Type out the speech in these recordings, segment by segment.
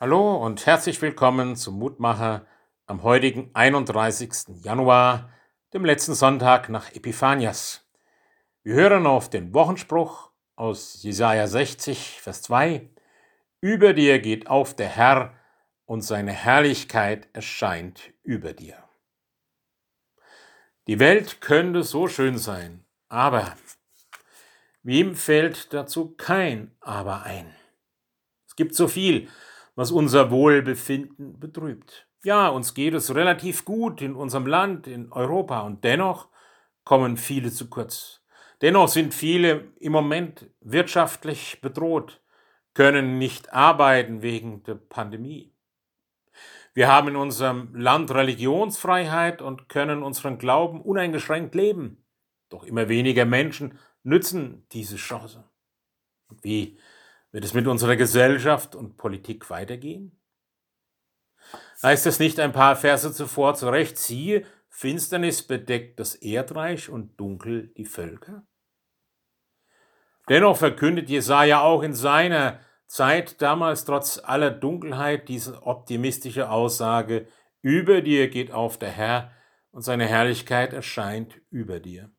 Hallo und herzlich willkommen zum Mutmacher am heutigen 31. Januar, dem letzten Sonntag nach Epiphanias. Wir hören auf den Wochenspruch aus Jesaja 60, Vers 2. Über dir geht auf der Herr und seine Herrlichkeit erscheint über dir. Die Welt könnte so schön sein, aber wem fällt dazu kein Aber ein? Es gibt so viel, was unser Wohlbefinden betrübt. Ja, uns geht es relativ gut in unserem Land, in Europa, und dennoch kommen viele zu kurz. Dennoch sind viele im Moment wirtschaftlich bedroht, können nicht arbeiten wegen der Pandemie. Wir haben in unserem Land Religionsfreiheit und können unseren Glauben uneingeschränkt leben. Doch immer weniger Menschen nützen diese Chance. Wie wird es mit unserer Gesellschaft und Politik weitergehen? Heißt es nicht ein paar Verse zuvor zurecht, siehe, Finsternis bedeckt das Erdreich und dunkel die Völker? Dennoch verkündet Jesaja auch in seiner Zeit damals trotz aller Dunkelheit diese optimistische Aussage, über dir geht auf der Herr und seine Herrlichkeit erscheint über dir.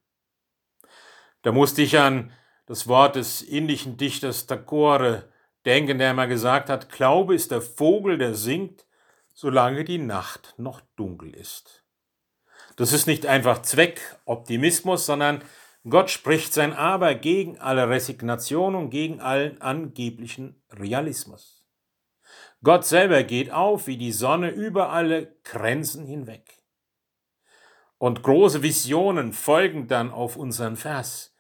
Da musste ich an das Wort des indischen Dichters Tagore denken, der einmal gesagt hat, Glaube ist der Vogel, der singt, solange die Nacht noch dunkel ist. Das ist nicht einfach Zweckoptimismus, sondern Gott spricht sein Aber gegen alle Resignation und gegen allen angeblichen Realismus. Gott selber geht auf wie die Sonne über alle Grenzen hinweg. Und große Visionen folgen dann auf unseren Vers.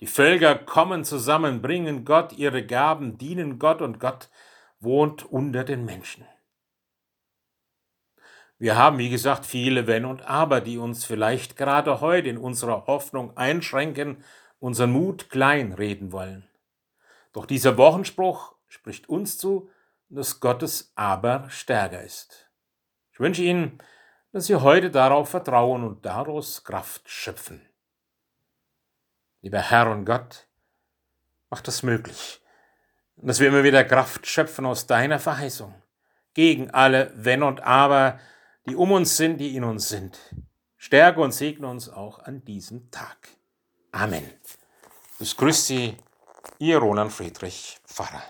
Die Völker kommen zusammen, bringen Gott ihre Gaben, dienen Gott und Gott wohnt unter den Menschen. Wir haben, wie gesagt, viele Wenn und Aber, die uns vielleicht gerade heute in unserer Hoffnung einschränken, unseren Mut kleinreden wollen. Doch dieser Wochenspruch spricht uns zu, dass Gottes Aber stärker ist. Ich wünsche Ihnen, dass Sie heute darauf vertrauen und daraus Kraft schöpfen. Lieber Herr und Gott, mach das möglich, dass wir immer wieder Kraft schöpfen aus deiner Verheißung, gegen alle Wenn und Aber, die um uns sind, die in uns sind. Stärke und segne uns auch an diesem Tag. Amen. Es grüßt Sie, Ihr Roland Friedrich Pfarrer.